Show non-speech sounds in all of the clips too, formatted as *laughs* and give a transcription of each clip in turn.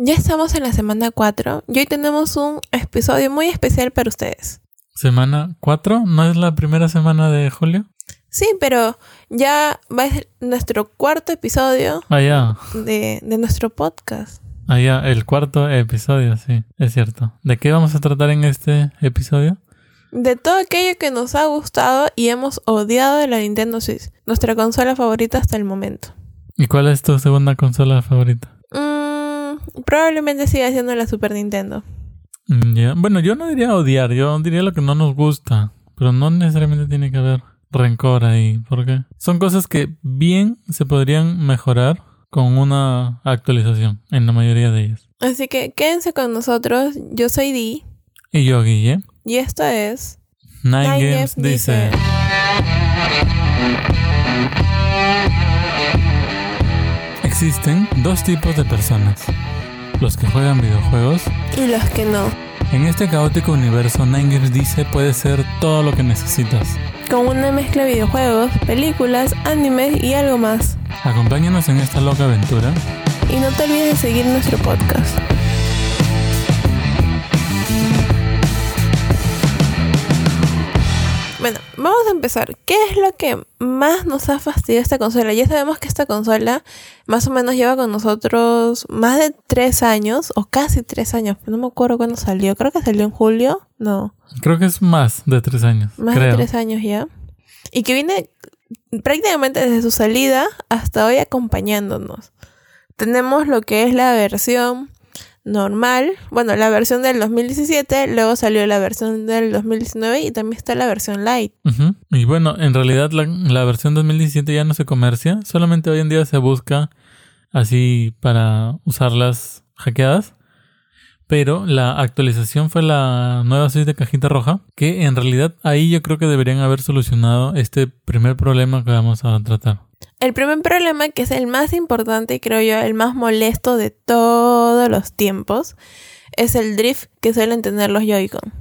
Ya estamos en la semana 4 y hoy tenemos un episodio muy especial para ustedes. ¿Semana 4? ¿No es la primera semana de julio? Sí, pero ya va a ser nuestro cuarto episodio Ah, ya. de, de nuestro podcast. Ah, ya, el cuarto episodio, sí, es cierto. ¿De qué vamos a tratar en este episodio? De todo aquello que nos ha gustado y hemos odiado de la Nintendo Switch, nuestra consola favorita hasta el momento. ¿Y cuál es tu segunda consola favorita? Probablemente siga siendo la Super Nintendo. Mm, ya. Bueno, yo no diría odiar, yo diría lo que no nos gusta, pero no necesariamente tiene que haber rencor ahí, porque son cosas que bien se podrían mejorar con una actualización en la mayoría de ellas. Así que quédense con nosotros. Yo soy Dee Y yo, Guille, y esto es Nine, Nine Games Games dice. Existen dos tipos de personas. Los que juegan videojuegos. y los que no. En este caótico universo, Nine Games dice puede ser todo lo que necesitas. Con una mezcla de videojuegos, películas, animes y algo más. Acompáñanos en esta loca aventura. Y no te olvides de seguir nuestro podcast. Bueno, vamos a empezar. ¿Qué es lo que más nos ha fastidiado esta consola? Ya sabemos que esta consola más o menos lleva con nosotros más de tres años, o casi tres años, no me acuerdo cuándo salió. Creo que salió en julio. No, Creo que es más de tres años. más creo. de tres años ya. Y que viene prácticamente desde su salida hasta hoy acompañándonos. Tenemos lo que es la versión normal, bueno, la versión del 2017, luego salió la versión del 2019 y también está la versión light. Y bueno, en realidad la, la versión 2017 ya no se comercia. Solamente hoy en día se busca así para usarlas hackeadas. Pero la actualización fue la nueva Switch de cajita roja. Que en realidad ahí yo creo que deberían haber solucionado este primer problema que vamos a tratar. El primer problema, que es el más importante y creo yo el más molesto de todos los tiempos, es el drift que suelen tener los Joy-Con.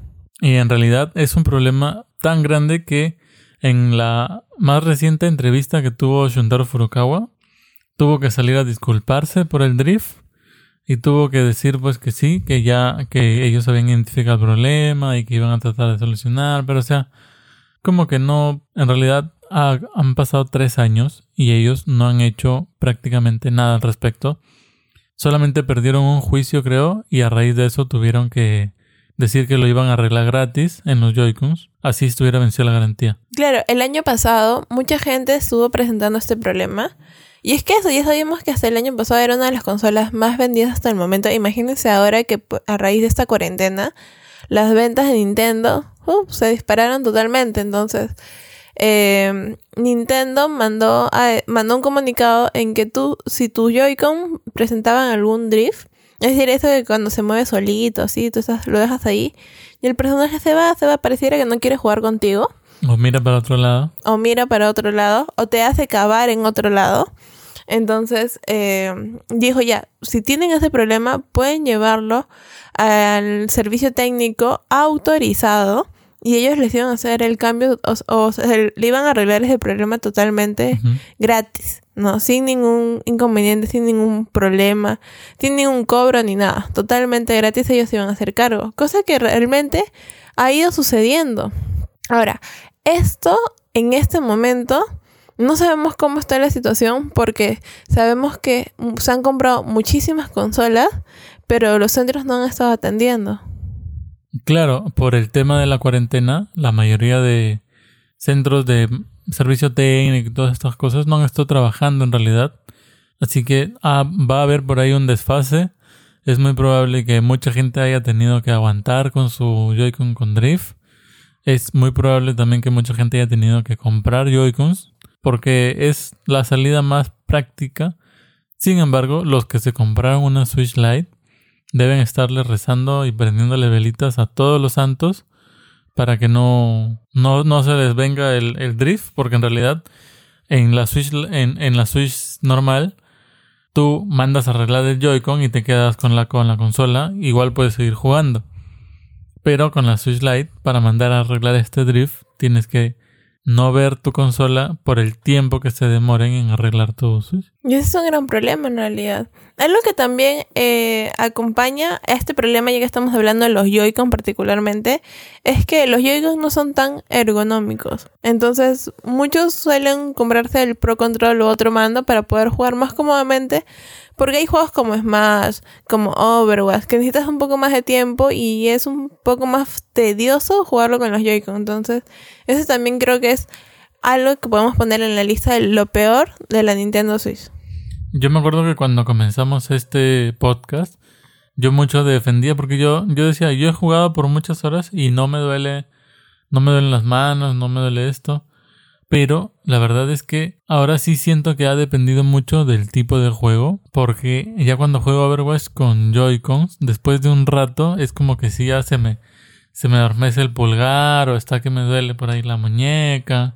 Y en realidad es un problema tan grande que en la más reciente entrevista que tuvo Shuntaro Furukawa, tuvo que salir a disculparse por el drift y tuvo que decir pues que sí, que ya que ellos habían identificado el problema y que iban a tratar de solucionar, pero o sea, como que no, en realidad ha- han pasado tres años y ellos no han hecho prácticamente nada al respecto. Solamente perdieron un juicio, creo, y a raíz de eso tuvieron que decir que lo iban a arreglar gratis en los Joy-Cons. Así estuviera vencida la garantía. Claro, el año pasado mucha gente estuvo presentando este problema. Y es que eso, ya sabíamos que hasta el año pasado era una de las consolas más vendidas hasta el momento. Imagínense ahora que pu- a raíz de esta cuarentena, las ventas de Nintendo uh, se dispararon totalmente. Entonces, eh, Nintendo mandó, a- mandó un comunicado en que tú, si tus Joy-Con presentaban algún drift, es decir, eso de cuando se mueve solito, así, tú estás, lo dejas ahí, y el personaje se va, se va, pareciera que no quiere jugar contigo O mira para otro lado. o mira para otro lado o te hace cavar en otro lado. Entonces eh, dijo ya, si tienen ese problema pueden llevarlo al servicio técnico autorizado y ellos les iban a hacer el cambio o, o le iban a arreglar ese problema totalmente gratis, ¿no? Sin ningún inconveniente, sin ningún problema, sin ningún cobro ni nada. Totalmente gratis ellos se iban a hacer cargo. Cosa que realmente ha ido sucediendo. Ahora, esto en este momento no sabemos cómo está la situación porque sabemos que se han comprado muchísimas consolas, pero los centros no han estado atendiendo. Claro, por el tema de la cuarentena, la mayoría de centros de servicio técnico y todas estas cosas no han estado trabajando en realidad. Así que ah, va a haber por ahí un desfase. Es muy probable que mucha gente haya tenido que aguantar con su Joy-Con con drift. Es muy probable también que mucha gente haya tenido que comprar Joy-Cons porque es la salida más práctica. Sin embargo, los que se compraron una Switch Lite deben estarle rezando y prendiéndole velitas a todos los santos para que no, no, no se les venga el, el drift, porque en realidad en la Switch, en, en la Switch normal tú mandas a arreglar el Joy-Con y te quedas con la, con la consola, igual puedes seguir jugando. Pero con la Switch Lite, para mandar a arreglar este drift, tienes que no ver tu consola por el tiempo que se demoren en arreglar tu Switch. Y ese es un gran problema en realidad. Algo que también eh, acompaña a este problema, ya que estamos hablando de los Joy-Con particularmente, es que los Joy-Con no son tan ergonómicos. Entonces, muchos suelen comprarse el Pro Control u otro mando para poder jugar más cómodamente. Porque hay juegos como Smash, como Overwatch, que necesitas un poco más de tiempo y es un poco más tedioso jugarlo con los Joy-Con. Entonces, eso también creo que es algo que podemos poner en la lista de lo peor de la Nintendo Switch. Yo me acuerdo que cuando comenzamos este podcast, yo mucho defendía porque yo, yo decía, yo he jugado por muchas horas y no me duele, no me duelen las manos, no me duele esto. Pero la verdad es que ahora sí siento que ha dependido mucho del tipo de juego. Porque ya cuando juego Overwatch con Joy-Cons, después de un rato es como que sí ya se me, se me adormece el pulgar o está que me duele por ahí la muñeca.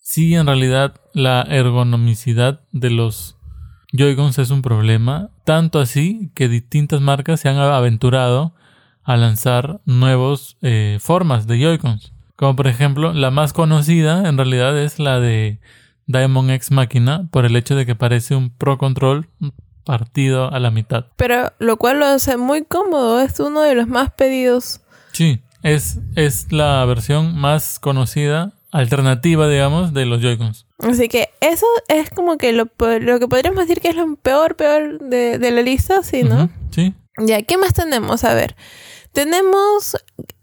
Sí, en realidad la ergonomicidad de los Joy-Cons es un problema. Tanto así que distintas marcas se han aventurado a lanzar nuevas eh, formas de Joy-Cons. Como por ejemplo, la más conocida en realidad es la de Diamond X Máquina por el hecho de que parece un Pro Control partido a la mitad. Pero lo cual lo hace muy cómodo, es uno de los más pedidos. Sí, es, es la versión más conocida, alternativa, digamos, de los Joy-Cons. Así que eso es como que lo, lo que podríamos decir que es lo peor, peor de, de la lista, sí, ¿no? Sí. Ya, ¿qué más tenemos? A ver, tenemos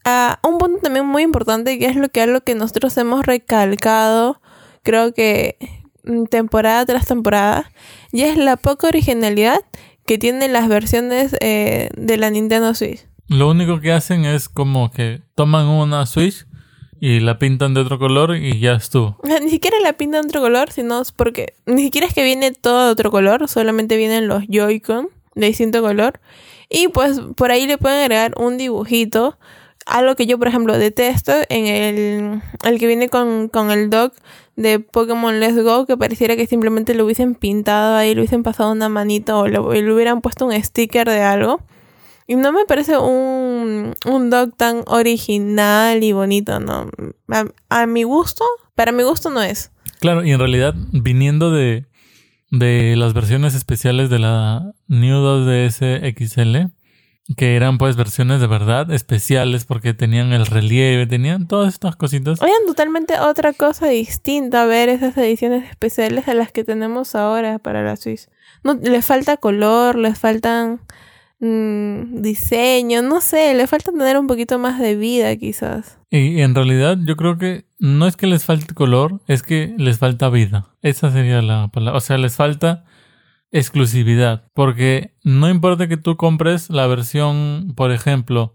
ah, un punto también muy importante que es lo que algo que nosotros hemos recalcado, creo que mm, temporada tras temporada, y es la poca originalidad que tienen las versiones eh, de la Nintendo Switch. Lo único que hacen es como que toman una Switch y la pintan de otro color y ya estuvo. O sea, Ni siquiera la pinta de otro color, sino es porque ni siquiera es que viene todo de otro color, solamente vienen los Joy-Con de distinto color. Y pues por ahí le pueden agregar un dibujito. Algo que yo, por ejemplo, detesto en el, el que viene con, con el dock de Pokémon Let's Go, que pareciera que simplemente lo hubiesen pintado ahí, le hubiesen pasado una manita o le, o le hubieran puesto un sticker de algo. Y no me parece un, un dock tan original y bonito, ¿no? A, a mi gusto, para mi gusto no es. Claro, y en realidad, viniendo de, de las versiones especiales de la New 2DS XL, que eran pues versiones de verdad especiales porque tenían el relieve, tenían todas estas cositas. Oigan, totalmente otra cosa distinta a ver esas ediciones especiales a las que tenemos ahora para la Switch. No, les falta color, les faltan mm, diseño, no sé, le falta tener un poquito más de vida quizás. Y en realidad yo creo que no es que les falte color, es que les falta vida. Esa sería la palabra. O sea, les falta exclusividad. Porque no importa que tú compres la versión, por ejemplo,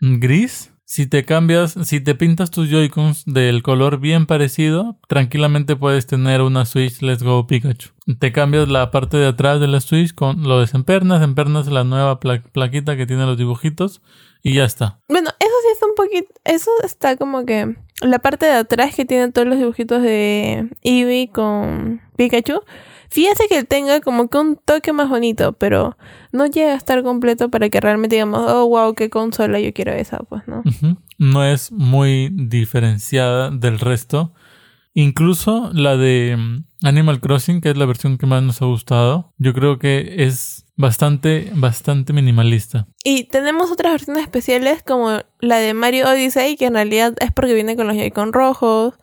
gris. Si te cambias, si te pintas tus Joy-Cons del color bien parecido, tranquilamente puedes tener una Switch Let's Go Pikachu. Te cambias la parte de atrás de la Switch con lo desempernas, empernas la nueva pla- plaquita que tiene los dibujitos y ya está. Bueno, eso sí está un poquito, eso está como que la parte de atrás que tiene todos los dibujitos de Eevee con Pikachu. Fíjate que tenga como que un toque más bonito, pero no llega a estar completo para que realmente digamos, oh wow, qué consola, yo quiero esa, pues, ¿no? No es muy diferenciada del resto. Incluso la de mm, Animal Crossing, que es la versión que más nos ha gustado, yo creo que es bastante, bastante minimalista. Y tenemos otras versiones especiales como la de Mario Odyssey, que en realidad es porque viene con los Joy-Con rojos.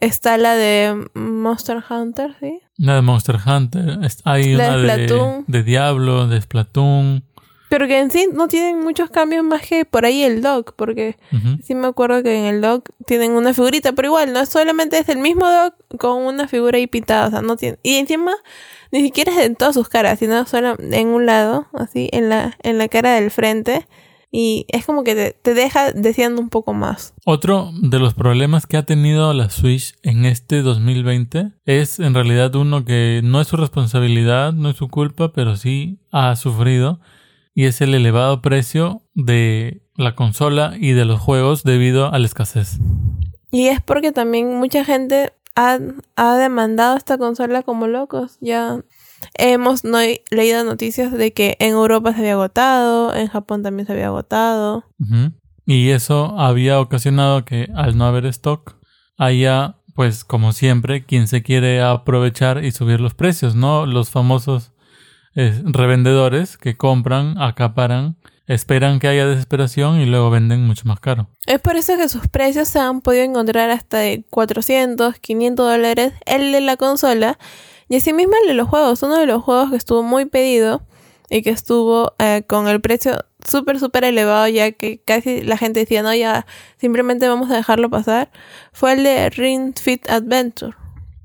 Está la de Monster Hunter, ¿sí? La de Monster Hunter, es- hay La una de de, Splatoon. de Diablo, de Splatoon. Pero que en sí no tienen muchos cambios más que por ahí el dock, porque sí me acuerdo que en el dock tienen una figurita, pero igual, no solamente es el mismo dock con una figura ahí pintada, o sea, no tiene... Y encima ni siquiera es en todas sus caras, sino solo en un lado, así, en la, en la cara del frente. Y es como que te, te deja deseando un poco más. Otro de los problemas que ha tenido la Switch en este 2020 es en realidad uno que no es su responsabilidad, no es su culpa, pero sí ha sufrido y es el elevado precio de la consola y de los juegos debido a la escasez. Y es porque también mucha gente ha, ha demandado esta consola como locos. Ya hemos no, leído noticias de que en Europa se había agotado, en Japón también se había agotado. Y eso había ocasionado que al no haber stock haya pues como siempre, quien se quiere aprovechar y subir los precios, ¿no? Los famosos eh, revendedores que compran, acaparan, esperan que haya desesperación y luego venden mucho más caro. Es por eso que sus precios se han podido encontrar hasta de 400, 500 dólares el de la consola y asimismo el de los juegos. Uno de los juegos que estuvo muy pedido y que estuvo eh, con el precio súper, súper elevado, ya que casi la gente decía, no, ya simplemente vamos a dejarlo pasar, fue el de Ring Fit Adventure.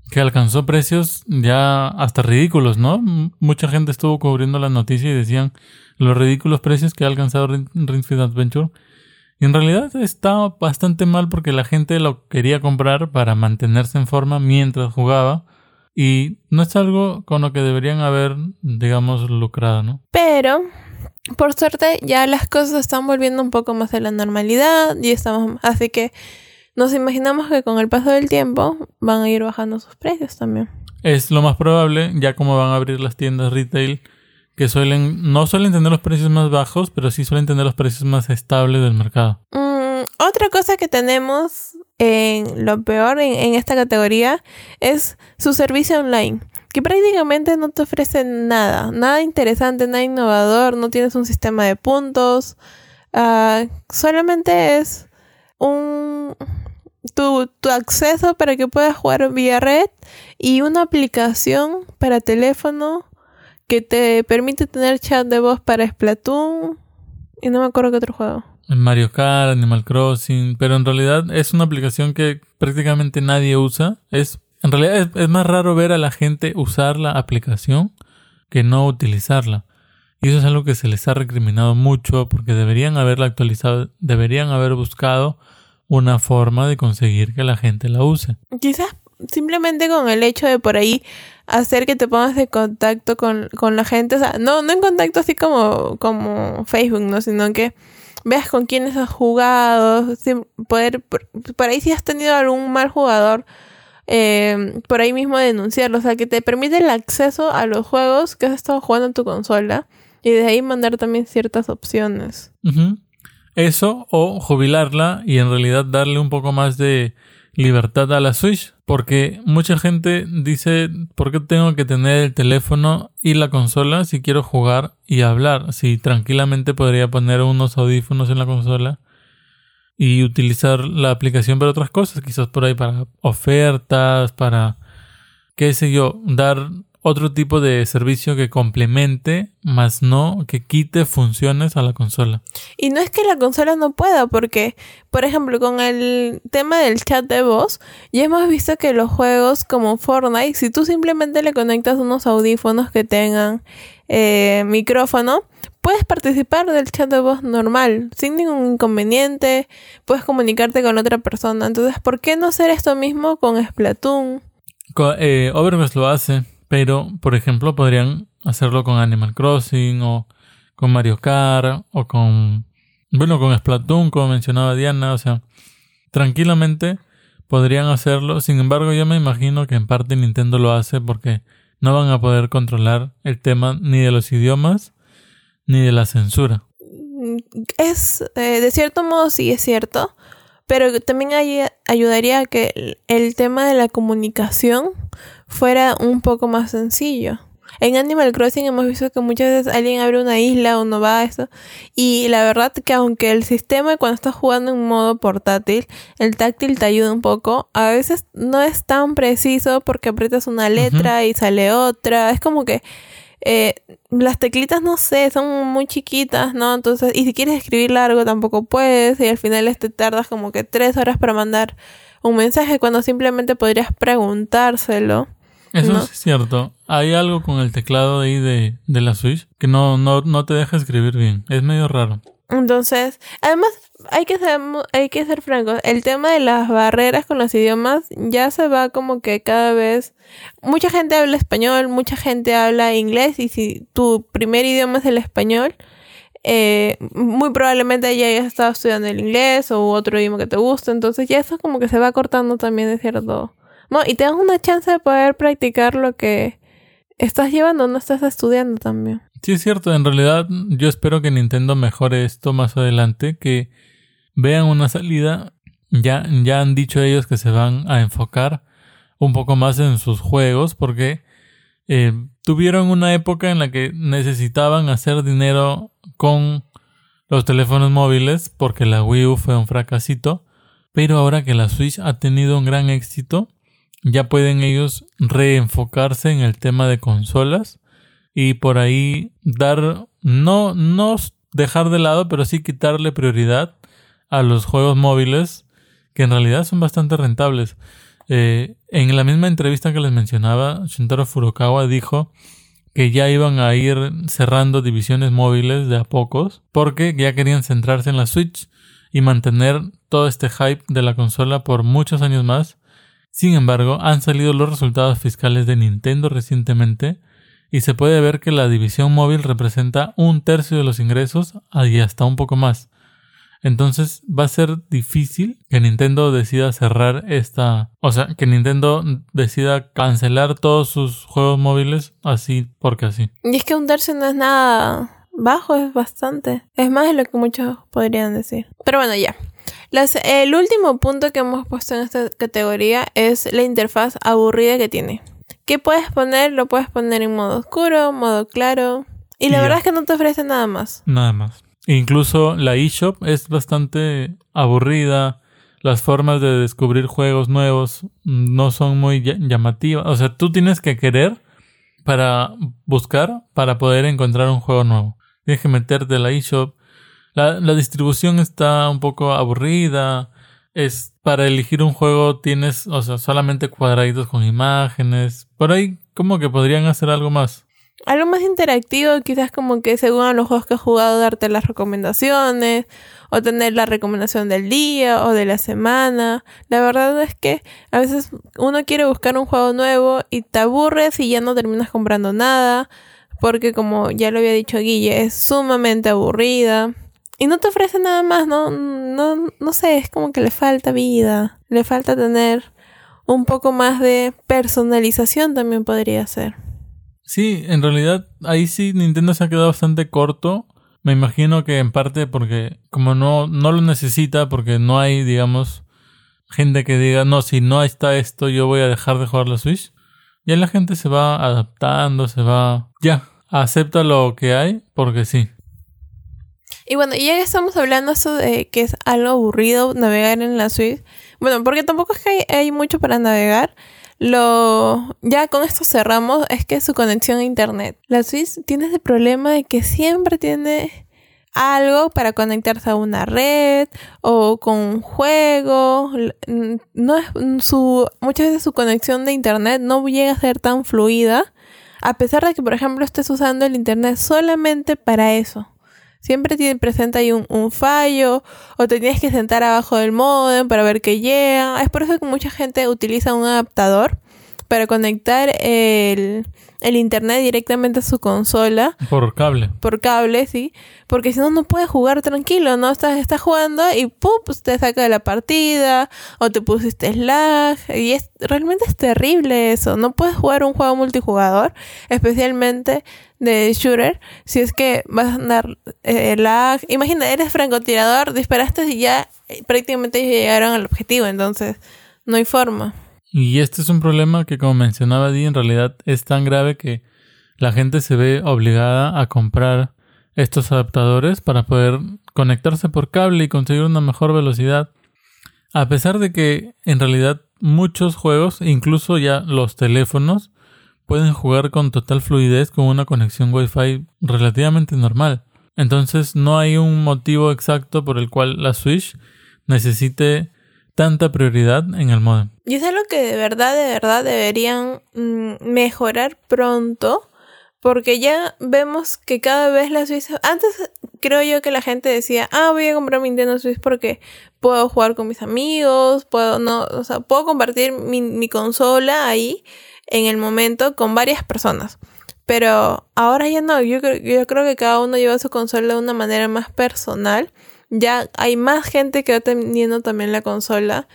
Que alcanzó precios ya hasta ridículos, ¿no? mucha gente estuvo cubriendo la noticia y decían los ridículos precios que ha alcanzado Ring, Fit Adventure. Y en realidad está bastante mal porque la gente lo quería comprar para mantenerse en forma mientras jugaba y no es algo con lo que deberían haber, digamos, lucrado, ¿no? Pero, por suerte, ya las cosas están volviendo un poco más a la normalidad y estamos... Así que nos imaginamos que con el paso del tiempo van a ir bajando sus precios también. Es lo más probable, ya como van a abrir las tiendas retail, que suelen, no suelen tener los precios más bajos, pero sí suelen tener los precios más estables del mercado. Mm, otra cosa que tenemos en lo peor en, esta categoría es su servicio online, que prácticamente no te ofrece nada, nada interesante, nada innovador, no tienes un sistema de puntos, uh, solamente es un tu, tu, acceso para que puedas jugar vía red y una aplicación para teléfono que te permite tener chat de voz para Splatoon y no me acuerdo qué otro juego. En Mario Kart, Animal Crossing, pero en realidad es una aplicación que prácticamente nadie usa. Es, en realidad es, más raro ver a la gente usar la aplicación que no utilizarla. Y eso es algo que se les ha recriminado mucho porque deberían haberla actualizado, deberían haber buscado una forma de conseguir que la gente la use. Quizás simplemente con el hecho de por ahí hacer que te pongas de contacto con, con la gente, o sea, no, no en contacto así como, como Facebook, ¿no? Sino que veas con quiénes has jugado, poder, por, ahí si has tenido algún mal jugador, eh, por ahí mismo denunciarlo, o sea, que te permite el acceso a los juegos que has estado jugando en tu consola y de ahí mandar también ciertas opciones. Eso o jubilarla y en realidad darle un poco más de libertad a la Switch. Porque mucha gente dice, ¿por qué tengo que tener el teléfono y la consola si quiero jugar y hablar? Si tranquilamente podría poner unos audífonos en la consola y utilizar la aplicación para otras cosas, quizás por ahí para ofertas, para, qué sé yo, dar otro tipo de servicio que complemente, más no que quite funciones a la consola. Y no es que la consola no pueda, porque, por ejemplo, con el tema del chat de voz, ya hemos visto que los juegos como Fortnite, si tú simplemente le conectas unos audífonos que tengan eh, micrófono, puedes participar del chat de voz normal, sin ningún inconveniente, puedes comunicarte con otra persona. Entonces, ¿por qué no hacer esto mismo con Splatoon? eh, Overwatch lo hace. Pero, por ejemplo, podrían hacerlo con Animal Crossing o con Mario Kart o con, bueno, con Splatoon, como mencionaba Diana. O sea, tranquilamente podrían hacerlo. Sin embargo, yo me imagino que en parte Nintendo lo hace porque no van a poder controlar el tema ni de los idiomas ni de la censura. Es, eh, de cierto modo, sí es cierto. Pero también ayudaría a que el tema de la comunicación fuera un poco más sencillo. En Animal Crossing hemos visto que muchas veces alguien abre una isla o no va a eso. Y la verdad que aunque el sistema cuando estás jugando en modo portátil, el táctil te ayuda un poco, a veces no es tan preciso porque aprietas una letra y sale otra. Es como que eh, las teclitas, no sé, son muy chiquitas, ¿no? Entonces, y si quieres escribir largo tampoco puedes y al final te este tardas como que tres horas para mandar un mensaje cuando simplemente podrías preguntárselo. Eso es cierto. Hay algo con el teclado ahí de, de la Switch que no, no, no te deja escribir bien. Es medio raro. Entonces, además, hay que ser, hay que ser francos. El tema de las barreras con los idiomas ya se va como que cada vez. Mucha gente habla español, mucha gente habla inglés, y si tu primer idioma es el español, eh, muy probablemente ya hayas estado estudiando el inglés o otro idioma que te guste. Entonces, ya eso como que se va cortando también de cierto no, y te das una chance de poder practicar lo que estás llevando, no estás estudiando también. Sí, es cierto. En realidad, yo espero que Nintendo mejore esto más adelante, que vean una salida ya, ya han dicho ellos que se van a enfocar un poco más en sus juegos porque eh, tuvieron una época en la que necesitaban hacer dinero con los teléfonos móviles porque la Wii U fue un fracasito, pero ahora que la Switch ha tenido un gran éxito, ya pueden ellos reenfocarse en el tema de consolas y por ahí dar, no, no dejar de lado, pero sí quitarle prioridad a los juegos móviles que en realidad son bastante rentables. Eh, en la misma entrevista que les mencionaba, Shintaro Furukawa dijo que ya iban a ir cerrando divisiones móviles de a pocos porque ya querían centrarse en la Switch y mantener todo este hype de la consola por muchos años más. Sin embargo, han salido los resultados fiscales de Nintendo recientemente y se puede ver que la división móvil representa un tercio de los ingresos y hasta un poco más. Entonces va a ser difícil que Nintendo decida cerrar esta... O sea, que Nintendo decida cancelar todos sus juegos móviles así porque así. Y es que un tercio no es nada bajo, es bastante. Es más de lo que muchos podrían decir. Pero bueno, ya. el último punto que hemos puesto en esta categoría es la interfaz aburrida que tiene. ¿Qué puedes poner? Lo puedes poner en modo oscuro, modo claro. Y la verdad es que no te ofrece nada más. Nada más. Incluso la eShop es bastante aburrida. Las formas de descubrir juegos nuevos no son muy llamativas. O sea, tú tienes que querer para buscar para poder encontrar un juego nuevo. Tienes que meterte la eShop. La, la distribución está un poco aburrida. Es para elegir un juego tienes, o sea, solamente cuadraditos con imágenes. Por ahí como que podrían hacer algo más algo más interactivo, quizás como que según los juegos que has jugado darte las recomendaciones o tener la recomendación del día o de la semana. La verdad es que a veces uno quiere buscar un juego nuevo y te aburres y ya no terminas comprando nada porque como ya lo había dicho Guille, es sumamente aburrida. Y no te ofrece nada más, ¿no? No, no sé, es como que le falta vida. Le falta tener un poco más de personalización también podría ser. Sí, en realidad ahí sí Nintendo se ha quedado bastante corto. Me imagino que en parte porque como no, no lo necesita, porque no hay, digamos, gente que diga, no, si no está esto, yo voy a dejar de jugar la Switch. Ya la gente se va adaptando, se va... Ya, acepta lo que hay, porque sí. Y bueno, ya estamos hablando de que es algo aburrido navegar en la Switch. Bueno, porque tampoco es que hay mucho para navegar. Lo ya con esto cerramos es que su conexión a internet. La Switch tiene ese problema de que siempre tiene algo para conectarse a una red o con un juego. No es su muchas veces su conexión de internet no llega a ser tan fluida a pesar de que por ejemplo estés usando el internet solamente para eso. Siempre tiene presente ahí un, un, fallo o te tienes que sentar abajo del modem para ver que llega. Es por eso que mucha gente utiliza un adaptador para conectar el, el internet directamente a su consola. Por cable. Por cable, sí. Porque si no, no puedes jugar tranquilo, ¿no? Estás, estás jugando y ¡pum! Pues te saca de la partida o te pusiste lag. Y es realmente es terrible eso. No puedes jugar un juego multijugador, especialmente de shooter, si es que vas a andar eh, lag. Imagina, eres francotirador, disparaste y ya eh, prácticamente llegaron al objetivo, entonces no hay forma. Y este es un problema que, como mencionaba Di, en realidad es tan grave que la gente se ve obligada a comprar estos adaptadores para poder conectarse por cable y conseguir una mejor velocidad. A pesar de que en realidad muchos juegos, incluso ya los teléfonos, pueden jugar con total fluidez con una conexión Wi-Fi relativamente normal. Entonces no hay un motivo exacto por el cual la Switch necesite tanta prioridad en el modem. Y es algo que de verdad, de verdad deberían mm, mejorar pronto. Porque ya vemos que cada vez la Switch... Antes creo yo que la gente decía, ah, voy a comprar mi Nintendo Switch porque puedo jugar con mis amigos, puedo, no, o sea, puedo compartir mi, consola ahí en el momento con varias personas. Pero ahora ya no, yo, yo creo que cada uno lleva su consola de una manera más personal ya hay más gente que va teniendo también la consola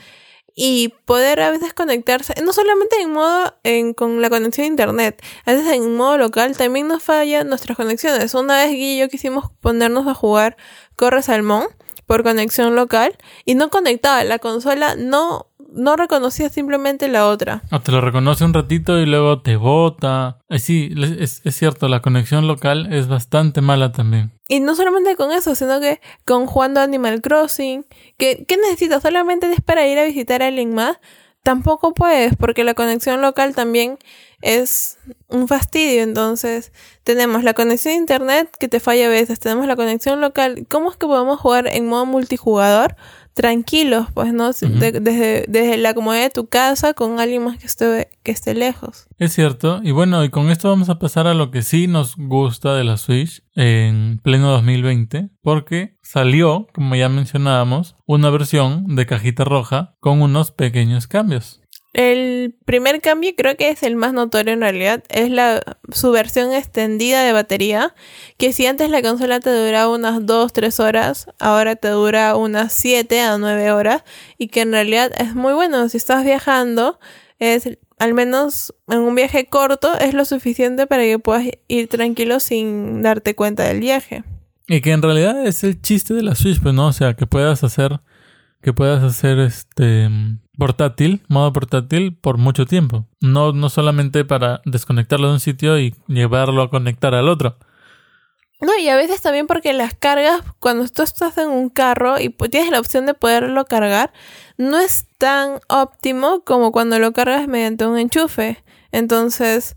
y poder a veces conectarse, no solamente en modo en, con la conexión a internet, a veces en modo local también nos fallan nuestras conexiones. Una vez Guille y yo quisimos ponernos a jugar Corre Salmón, por conexión local y no conectaba. La consola no, no reconocía simplemente la otra. O te lo reconoce un ratito y luego te bota. Eh, sí, es, es cierto, la conexión local es bastante mala también. Y no solamente con eso, sino que con jugando Animal Crossing. que ¿Qué necesitas? Solamente es para ir a visitar a alguien más. Tampoco puedes, porque la conexión local también es un fastidio. Entonces, tenemos la conexión a internet que te falla a veces, tenemos la conexión local. ¿Cómo es que podemos jugar en modo multijugador? Tranquilos, pues, ¿no? desde, desde la comodidad de tu casa con alguien más que esté, que esté lejos. Es cierto. Y bueno, y con esto vamos a pasar a lo que sí nos gusta de la Switch en pleno 2020, porque salió, como ya mencionábamos, una versión de cajita roja con unos pequeños cambios. El primer cambio creo que es el más notorio en realidad, es la su versión extendida de batería, que si antes la consola te duraba unas 2-3 horas, ahora te dura unas 7 a 9 horas y que en realidad es muy bueno, si estás viajando, es al menos en un viaje corto es lo suficiente para que puedas ir tranquilo sin darte cuenta del viaje. Y que en realidad es el chiste de la Switch, pues no, o sea, que puedas hacer que puedas hacer este portátil, modo portátil, por mucho tiempo. No, no solamente para desconectarlo de un sitio y llevarlo a conectar al otro. No, y a veces también porque las cargas, cuando tú estás en un carro y tienes la opción de poderlo cargar, no es tan óptimo como cuando lo cargas mediante un enchufe. Entonces,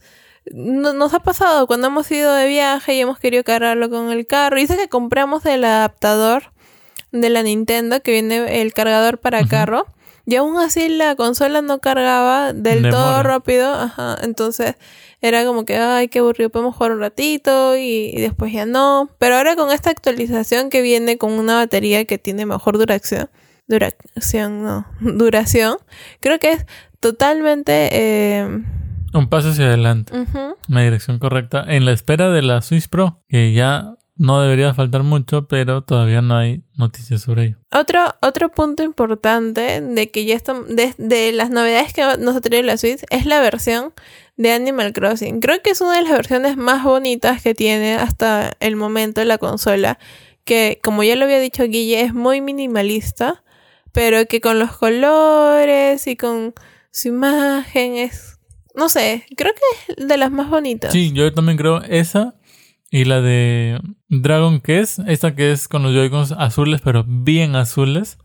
nos ha pasado cuando hemos ido de viaje y hemos querido cargarlo con el carro. Y es que compramos el adaptador de la Nintendo que viene el cargador para carro. Y aún así la consola no cargaba del todo rápido. Ajá. Entonces era como que, ay, qué aburrido, podemos jugar un ratito y, después ya no. Pero ahora con esta actualización que viene con una batería que tiene mejor duración. Duración, no. *laughs* Duración. Creo que es totalmente... Eh, un paso hacia adelante. Una dirección correcta. En la espera de la Switch Pro, que ya no debería faltar mucho, pero todavía no hay noticias sobre ello. Otro, otro punto importante de que ya están, de, las novedades que nos ha traído la Switch es la versión de Animal Crossing. Creo que es una de las versiones más bonitas que tiene hasta el momento la consola. Que, como ya lo había dicho Guille, es muy minimalista, pero que con los colores y con su imagen es. No sé, creo que es de las más bonitas. Sí, yo también creo esa y la de Dragon Quest, esta que es con los Joy-Cons azules, pero bien azules,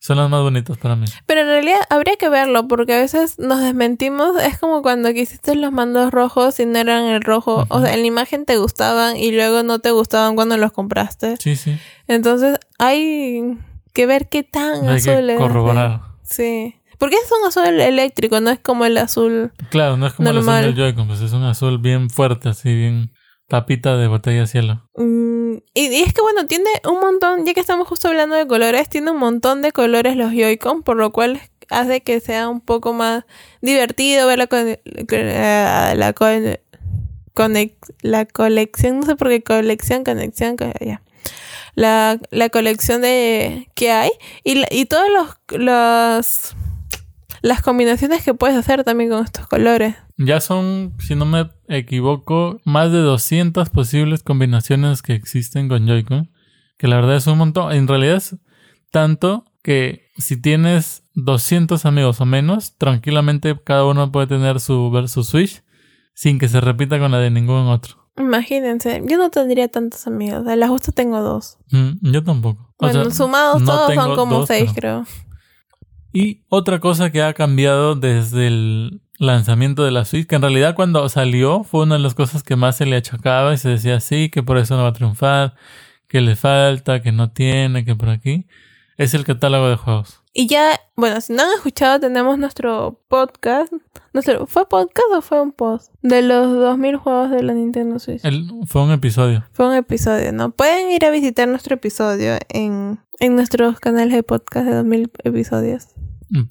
son las más bonitas para mí. Pero en realidad habría que verlo, porque a veces nos desmentimos. Es como cuando quisiste los mandos rojos y no eran el rojo. O sea, en la imagen te gustaban y luego no te gustaban cuando los compraste. Sí, sí. Entonces hay que ver qué tan hay azul que corroborar. Sí. Porque es un azul eléctrico, no es como el azul. Claro, no es como el azul del Joy-Con, pues es un azul bien fuerte, así bien. Tapita de botella cielo. Mm, y, es que bueno, tiene un montón, ya que estamos justo hablando de colores, tiene un montón de colores los Joy-Con, por lo cual hace que sea un poco más divertido ver la, eh, la, la colección, no sé por qué colección, conexión, ya. La, la colección de que hay y, y todos los, los las combinaciones que puedes hacer también con estos colores. Ya son, si no me equivoco, más de 200 posibles combinaciones que existen con Joy-Con. Que la verdad es un montón. En realidad es tanto que si tienes 200 amigos o menos, tranquilamente cada uno puede tener su versus Switch sin que se repita con la de ningún otro. Imagínense, yo no tendría tantos amigos. De las justo tengo dos. Mm, yo tampoco. Bueno, sumados todos son como seis, creo. Y otra cosa que ha cambiado desde el lanzamiento de la Switch, que en realidad cuando salió fue una de las cosas que más se le achacaba y se decía sí, que por eso no va a triunfar, que le falta, que no tiene, que por aquí, es el catálogo de juegos. Y ya, bueno, si no han escuchado, tenemos nuestro podcast. Nuestro, ¿Fue podcast o fue un post? De los 2000 juegos de la Nintendo Switch. fue un episodio. Fue un episodio, ¿no? Pueden ir a visitar nuestro episodio en, en nuestros canales de podcast de 2000 episodios.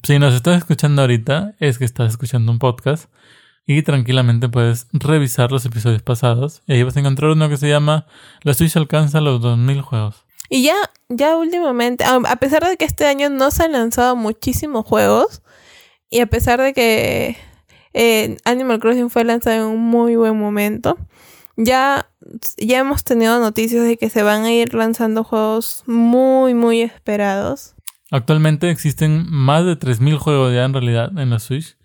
Si nos estás escuchando ahorita, es que estás escuchando un podcast y tranquilamente puedes revisar los episodios pasados y ahí vas a encontrar uno que se llama La Switch alcanza los 2000 juegos. Y ya, ya últimamente, a pesar de que este año no se han lanzado muchísimos juegos y a pesar de que eh, Animal Crossing fue lanzado en un muy buen momento, ya, ya hemos tenido noticias de que se van a ir lanzando juegos muy, muy esperados. Actualmente existen más de 3.000 juegos ya en realidad en la Switch.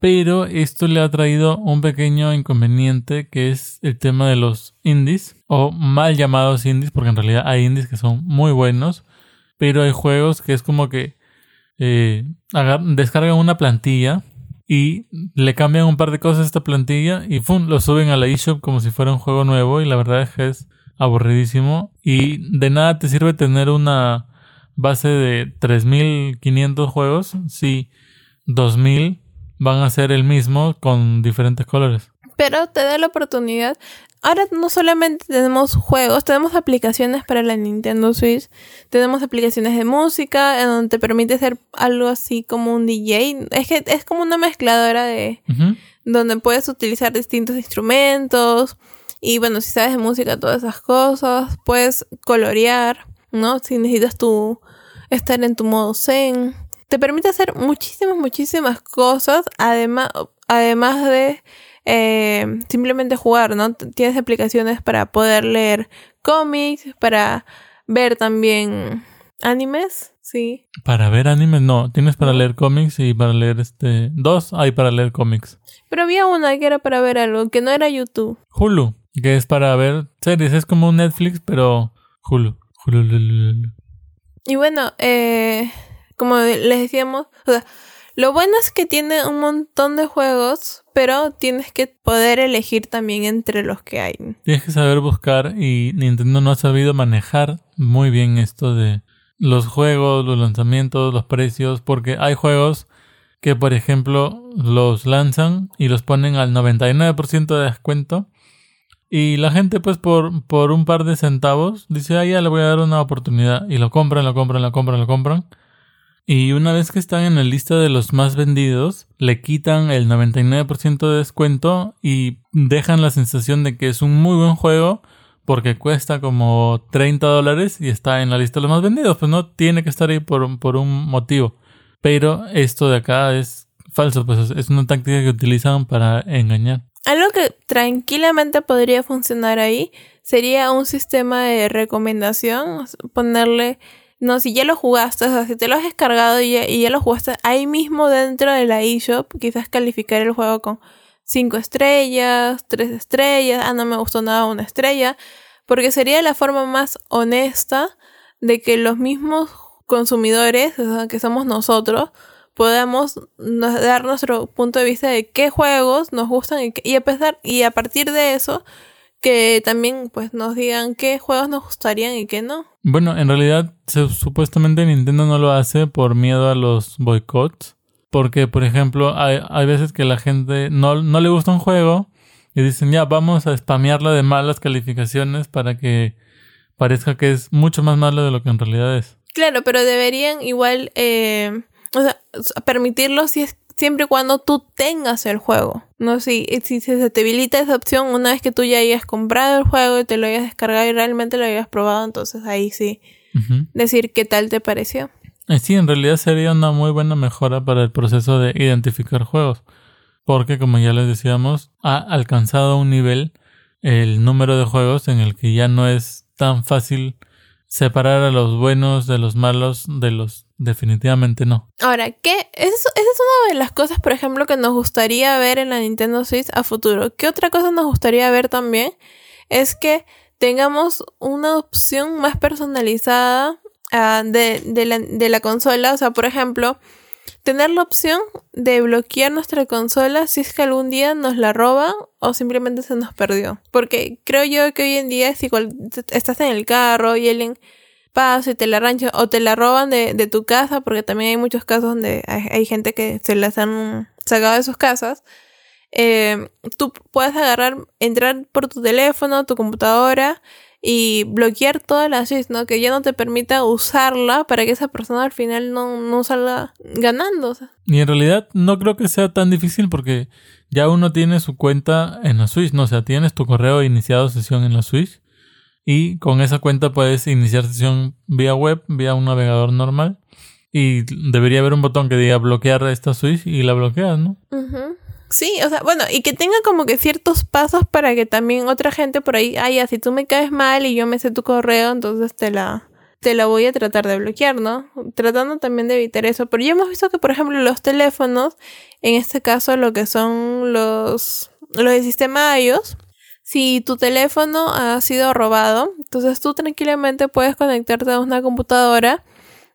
Pero esto le ha traído un pequeño inconveniente que es el tema de los indies o mal llamados indies porque en realidad hay indies que son muy buenos pero hay juegos que es como que eh, descargan una plantilla y le cambian un par de cosas a esta plantilla y ¡fum! lo suben a la eShop como si fuera un juego nuevo y la verdad es que es aburridísimo y de nada te sirve tener una base de 3500 juegos si 2000 van a ser el mismo con diferentes colores. Pero te da la oportunidad. Ahora no solamente tenemos juegos, tenemos aplicaciones para la Nintendo Switch, tenemos aplicaciones de música en donde te permite hacer algo así como un DJ. Es que es como una mezcladora de donde puedes utilizar distintos instrumentos y bueno, si sabes de música, todas esas cosas, puedes colorear, ¿no? Si necesitas tu estar en tu modo zen te permite hacer muchísimas, muchísimas cosas, además, además de eh, simplemente jugar, ¿no? Tienes aplicaciones para poder leer cómics, para ver también animes, sí. Para ver animes, no. Tienes para leer cómics y para leer este. Dos hay para leer cómics. Pero había una que era para ver algo, que no era YouTube. Hulu, que es para ver series. Es como un Netflix, pero Hulu. Hulu. Y bueno, eh como les decíamos, o sea, lo bueno es que tiene un montón de juegos, pero tienes que poder elegir también entre los que hay. Tienes que saber buscar y Nintendo no ha sabido manejar muy bien esto de los juegos, los lanzamientos, los precios, porque hay juegos que por ejemplo los lanzan y los ponen al 99% de descuento. Y la gente pues por, por un par de centavos dice, ah, ya le voy a dar una oportunidad y lo compran, lo compran, lo compran, lo compran y una vez que están en la lista de los más vendidos, le quitan el 99% de descuento y dejan la sensación de que es un muy buen juego porque cuesta como 30 dólares y está en la lista de los más vendidos. Pues no tiene que estar ahí por, por un motivo. Pero esto de acá es falso, pues es una táctica que utilizan para engañar. Algo que tranquilamente podría funcionar ahí sería un sistema de recomendación, ponerle no, si ya lo jugaste, o sea, si te lo has descargado y ya, lo jugaste ahí mismo dentro de la eShop, quizás calificar el juego con 5 estrellas, 3 estrellas, ah, no me gustó nada una estrella, porque sería la forma más honesta de que los mismos consumidores, o sea, que somos nosotros, podamos dar nuestro punto de vista de qué juegos nos gustan y, y a y a partir de eso que también pues nos digan qué juegos nos gustarían y qué no. Bueno, en realidad supuestamente Nintendo no lo hace por miedo a los boicots. Porque, por ejemplo, hay, hay veces que la gente no, no le gusta un juego y dicen, ya, vamos a spamearla de malas calificaciones para que parezca que es mucho más malo de lo que en realidad es. Claro, pero deberían igual, eh, o sea, permitirlo si es siempre y cuando tú tengas el juego. No si, si se te habilita esa opción una vez que tú ya hayas comprado el juego y te lo hayas descargado y realmente lo hayas probado, entonces ahí sí decir qué tal te pareció. Eh, sí, en realidad sería una muy buena mejora para el proceso de identificar juegos. Porque como ya les decíamos, ha alcanzado un nivel el número de juegos en el que ya no es tan fácil separar a los buenos de los malos de los definitivamente no. Ahora, ¿qué? Esa es, una de las cosas, por ejemplo, que nos gustaría ver en la Nintendo Switch a futuro. ¿Qué otra cosa nos gustaría ver también? Es que tengamos una opción más personalizada ah, de, la, de la consola. O sea, por ejemplo, tener la opción de bloquear nuestra consola si es que algún día nos la roban o simplemente se nos perdió. Porque creo yo que hoy en día si estás en el carro y alguien pasa y te la arranchan o te la roban de, de, tu casa, porque también hay muchos casos donde hay, gente que se las han sacado de sus casas. Eh, tú puedes agarrar, entrar por tu teléfono, tu computadora y bloquear todas las Switch, ¿no? Que ya no te permita usarla para que esa persona al final no, no salga ganando. Y en realidad no creo que sea tan difícil porque ya uno tiene su cuenta en la Switch, ¿no? O sea, tienes tu correo iniciado sesión en la Switch y con esa cuenta puedes iniciar sesión vía web, vía un navegador normal y debería haber un botón que diga bloquear esta Switch y la bloqueas, ¿no? Sí, o sea, bueno, y que tenga como que ciertos pasos para que también otra gente por ahí, ah, ya, si tú me caes mal y yo me sé tu correo, entonces te la, te la voy a tratar de bloquear, ¿no? Tratando también de evitar eso. Pero ya hemos visto que, por ejemplo, los teléfonos, en este caso lo que son los, los del sistema iOS, si tu teléfono ha sido robado, entonces tú tranquilamente puedes conectarte a una computadora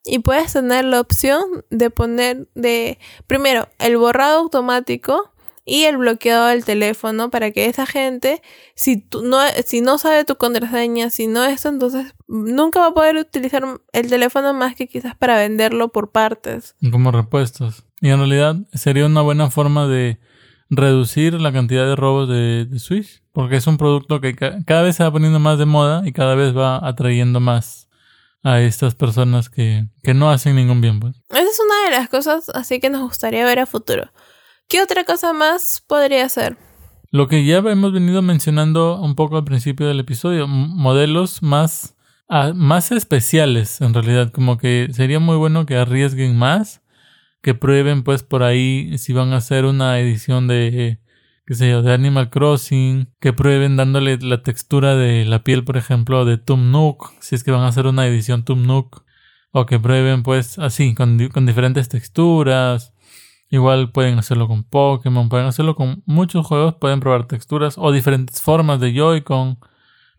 y puedes tener la opción de poner de primero el borrado automático y el bloqueado del teléfono para que esa gente, si, tú no, si no sabe tu contraseña, si no eso, entonces nunca va a poder utilizar el teléfono más que quizás para venderlo por partes. Como repuestos. Y en realidad sería una buena forma de reducir la cantidad de robos de, de Switch, porque es un producto que cada vez se va poniendo más de moda y cada vez va atrayendo más a estas personas que, que no hacen ningún bien. Pues. Esa es una de las cosas así que nos gustaría ver a futuro. ¿Qué otra cosa más podría ser? Lo que ya hemos venido mencionando un poco al principio del episodio, modelos más, más especiales en realidad, como que sería muy bueno que arriesguen más, que prueben pues por ahí si van a hacer una edición de, qué de Animal Crossing, que prueben dándole la textura de la piel, por ejemplo, de Tum Nook, si es que van a hacer una edición Tum Nook, o que prueben pues así, con, con diferentes texturas, Igual pueden hacerlo con Pokémon, pueden hacerlo con muchos juegos, pueden probar texturas o diferentes formas de Joy-Con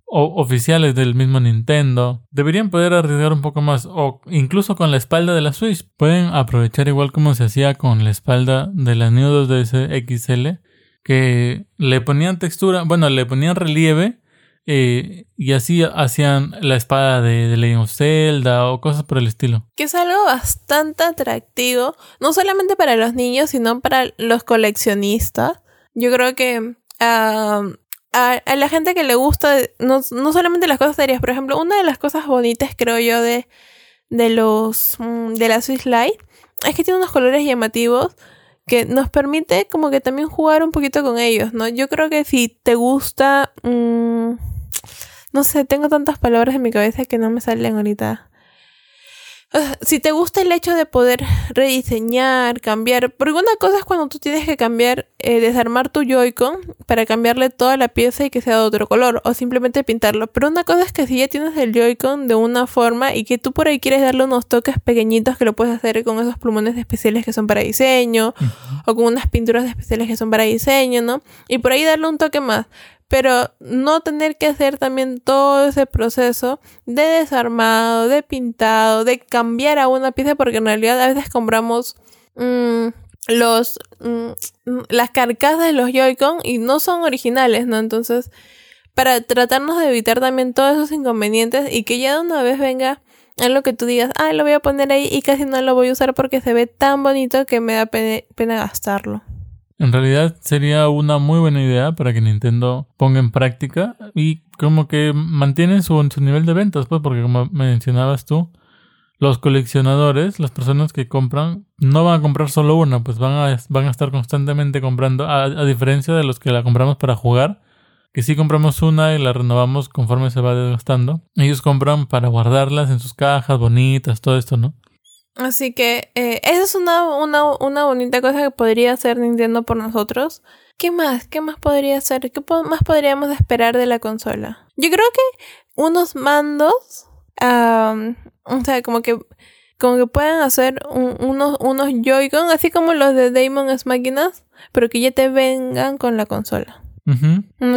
o oficiales del mismo Nintendo. Deberían poder arriesgar un poco más o incluso con la espalda de la Switch. Pueden aprovechar igual como se hacía con la espalda de la New 2DS XL que le ponían textura, bueno, le ponían relieve eh, y así hacían la espada de, de Legend of Zelda o cosas por el estilo. Que es algo bastante atractivo, no solamente para los niños, sino para los coleccionistas. Yo creo que a, la gente que le gusta, no, solamente las cosas serias, por ejemplo, una de las cosas bonitas, creo yo, de, de los mm, de la Swiss Light es que tiene unos colores llamativos que nos permite como que también jugar un poquito con ellos, ¿no? Yo creo que si te gusta... Mmm, no sé, tengo tantas palabras en mi cabeza que no me salen ahorita. Ah, si te gusta el hecho de poder rediseñar, cambiar, porque una cosa es cuando tú tienes que cambiar, eh, desarmar tu Joy-Con para cambiarle toda la pieza y que sea de otro color, o simplemente pintarlo. Pero una cosa es que si ya tienes el Joy-Con de una forma y que tú por ahí quieres darle unos toques pequeñitos que lo puedes hacer con esos plumones especiales que son para diseño, o con unas pinturas especiales que son para diseño, ¿no? Y por ahí darle un toque más pero no tener que hacer también todo ese proceso de desarmado, de pintado, de cambiar a una pieza, porque en realidad a veces compramos mm, los mm, las carcasas de los Joy-Con y no son originales, ¿no? Entonces, para tratarnos de evitar también todos esos inconvenientes y que ya de una vez venga en lo que tú digas, ah, lo voy a poner ahí y casi no lo voy a usar porque se ve tan bonito que me da pena gastarlo. En realidad sería una muy buena idea para que Nintendo ponga en práctica y como que mantiene su, su nivel de ventas, pues porque como mencionabas tú, los coleccionadores, las personas que compran, no van a comprar solo una, pues van a, van a estar constantemente comprando, a, a, diferencia de los que la compramos para jugar, que si compramos una y la renovamos conforme se va desgastando. Ellos compran para guardarlas en sus cajas bonitas, todo esto, ¿no? Así que eh, esa es una, una, una bonita cosa que podría hacer Nintendo por nosotros. ¿Qué más? ¿Qué más podría hacer? ¿Qué más podríamos esperar de la consola? Yo creo que unos mandos, o sea, como que como que puedan hacer unos, unos Joy-Con, así como los de Damon's Máquinas, pero que ya te vengan con la consola.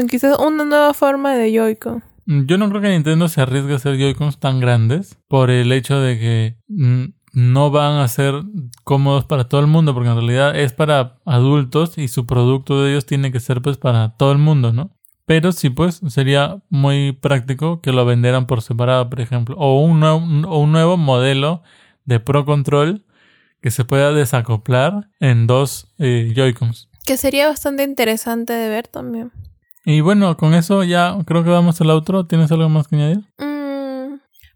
Quizás una nueva forma de Joy-Con. Yo no creo que Nintendo se arriesgue a hacer Joy-Cons tan grandes por el hecho de que mm, no van a ser cómodos para todo el mundo, porque en realidad es para adultos y su producto de ellos tiene que ser pues para todo el mundo, ¿no? Pero sí, pues sería muy práctico que lo vendieran por separado, por ejemplo, o un, nuevo, un nuevo modelo de Pro Control que se pueda desacoplar en dos eh, Joy-Cons. Que sería bastante interesante de ver también. Y bueno, con eso ya creo que vamos al otro. ¿Tienes algo más que añadir? Mm,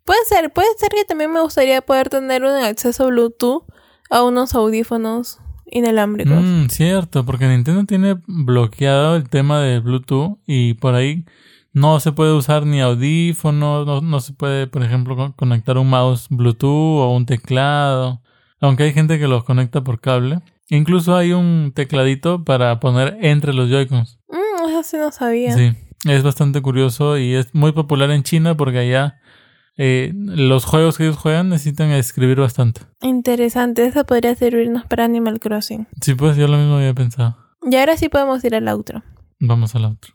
Puede ser, puede ser que también me gustaría poder tener un acceso Bluetooth a unos audífonos inalámbricos. Mm, cierto, porque Nintendo tiene bloqueado el tema de Bluetooth y por ahí no se puede usar ni audífonos, no, no se puede, por ejemplo, conectar un mouse Bluetooth o un teclado. Aunque hay gente que los conecta por cable. Incluso hay un tecladito para poner entre los Joy-Cons. Mm, eso sí no sabía. Sí, es bastante curioso y es muy popular en China porque allá eh, los juegos que ellos juegan necesitan escribir bastante. Interesante, eso podría servirnos para Animal Crossing. Sí, pues yo lo mismo había pensado. Y ahora sí podemos ir al outro. Vamos al outro.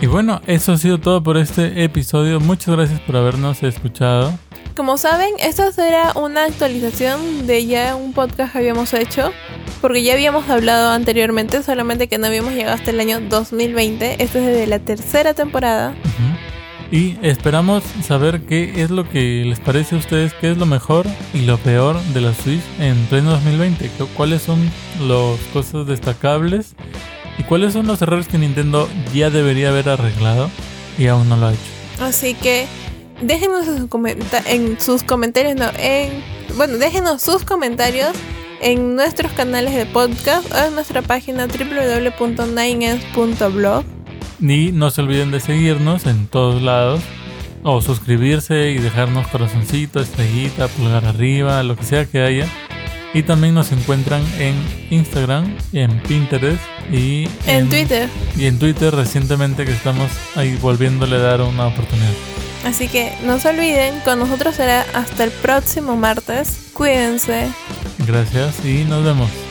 Y bueno, eso ha sido todo por este episodio. Muchas gracias por habernos escuchado. Como saben, esta será una actualización de ya un podcast que habíamos hecho, porque ya habíamos hablado anteriormente, solamente que no habíamos llegado hasta el año 2020. Esto es desde la tercera temporada. Ujú. Y esperamos saber qué es lo que les parece a ustedes, qué es lo mejor y lo peor de la Switch en pleno 2020. cu- ¿Cuáles son las cosas destacables? ¿Y cuáles son los errores que Nintendo ya debería haber arreglado y aún no lo ha hecho? Así que déjenos en sus comentarios, no, en bueno, déjenos sus comentarios en nuestros canales de podcast o en nuestra página www.9s.blog. Y no se olviden de seguirnos en todos lados. O suscribirse y dejarnos corazoncito, estrellita, pulgar arriba, lo que sea que haya. Y también nos encuentran en Instagram, en Pinterest y En Twitter. Y en Twitter recientemente que estamos ahí volviéndole a dar una oportunidad. Así que no se olviden, con nosotros será hasta el próximo martes. Cuídense. Gracias y nos vemos.